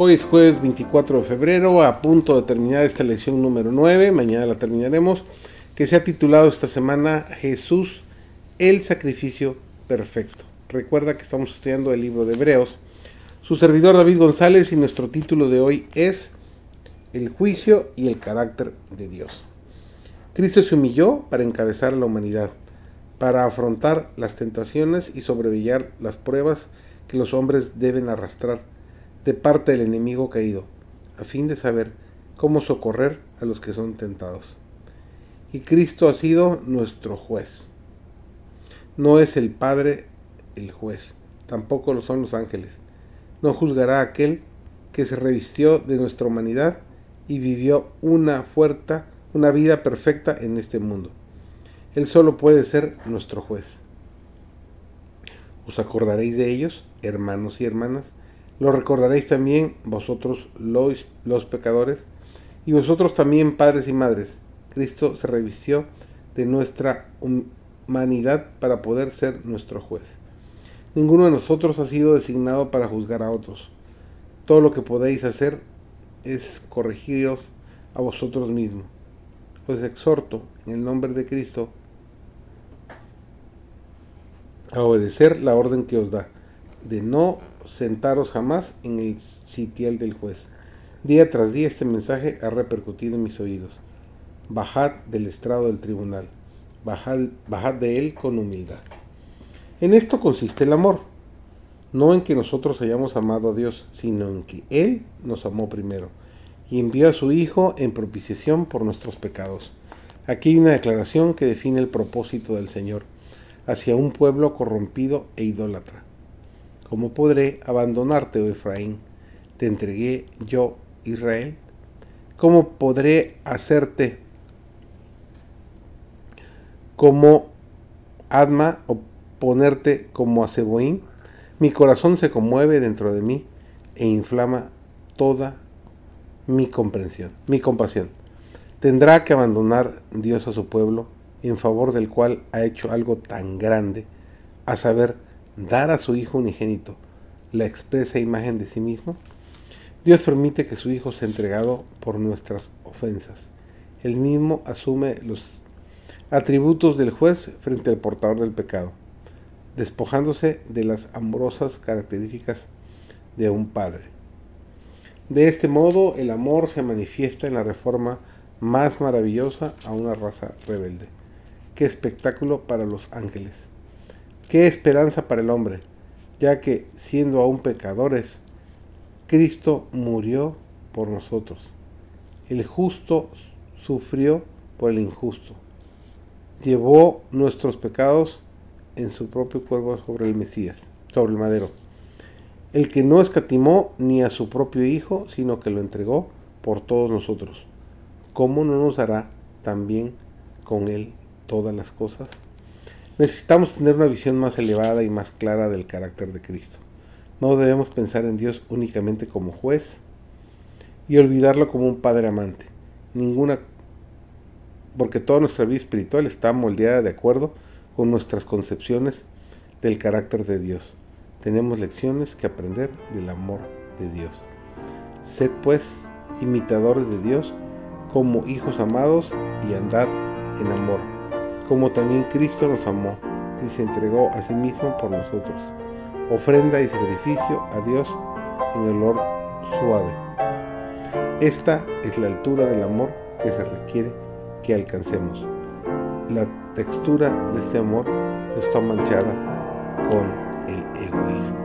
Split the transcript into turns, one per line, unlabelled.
Hoy es jueves 24 de febrero, a punto de terminar esta lección número 9, mañana la terminaremos, que se ha titulado esta semana Jesús, el sacrificio perfecto. Recuerda que estamos estudiando el libro de Hebreos. Su servidor David González y nuestro título de hoy es El juicio y el carácter de Dios. Cristo se humilló para encabezar a la humanidad, para afrontar las tentaciones y sobrevivir las pruebas que los hombres deben arrastrar de parte del enemigo caído, a fin de saber cómo socorrer a los que son tentados. Y Cristo ha sido nuestro juez. No es el Padre el juez, tampoco lo son los ángeles. No juzgará aquel que se revistió de nuestra humanidad y vivió una fuerte, una vida perfecta en este mundo. Él solo puede ser nuestro juez. ¿Os acordaréis de ellos, hermanos y hermanas? Lo recordaréis también vosotros los, los pecadores y vosotros también padres y madres. Cristo se revistió de nuestra humanidad para poder ser nuestro juez. Ninguno de nosotros ha sido designado para juzgar a otros. Todo lo que podéis hacer es corregiros a vosotros mismos. Os exhorto en el nombre de Cristo a obedecer la orden que os da, de no sentaros jamás en el sitial del juez. Día tras día este mensaje ha repercutido en mis oídos. Bajad del estrado del tribunal, bajad, bajad de él con humildad. En esto consiste el amor, no en que nosotros hayamos amado a Dios, sino en que Él nos amó primero y envió a su Hijo en propiciación por nuestros pecados. Aquí hay una declaración que define el propósito del Señor hacia un pueblo corrompido e idólatra. ¿Cómo podré abandonarte, oh Efraín? Te entregué yo, Israel. ¿Cómo podré hacerte como Adma o ponerte como a Seboín? Mi corazón se conmueve dentro de mí e inflama toda mi comprensión, mi compasión. Tendrá que abandonar Dios a su pueblo en favor del cual ha hecho algo tan grande, a saber, dar a su Hijo unigénito la expresa imagen de sí mismo? Dios permite que su Hijo sea entregado por nuestras ofensas. Él mismo asume los atributos del juez frente al portador del pecado, despojándose de las amorosas características de un padre. De este modo, el amor se manifiesta en la reforma más maravillosa a una raza rebelde. Qué espectáculo para los ángeles. Qué esperanza para el hombre, ya que siendo aún pecadores, Cristo murió por nosotros. El justo sufrió por el injusto. Llevó nuestros pecados en su propio cuerpo sobre el Mesías, sobre el madero. El que no escatimó ni a su propio Hijo, sino que lo entregó por todos nosotros. ¿Cómo no nos dará también con él todas las cosas? Necesitamos tener una visión más elevada y más clara del carácter de Cristo. No debemos pensar en Dios únicamente como juez y olvidarlo como un padre amante. Ninguna porque toda nuestra vida espiritual está moldeada de acuerdo con nuestras concepciones del carácter de Dios. Tenemos lecciones que aprender del amor de Dios. Sed pues imitadores de Dios como hijos amados y andad en amor como también Cristo nos amó y se entregó a sí mismo por nosotros, ofrenda y sacrificio a Dios en olor suave. Esta es la altura del amor que se requiere que alcancemos. La textura de este amor está manchada con el egoísmo.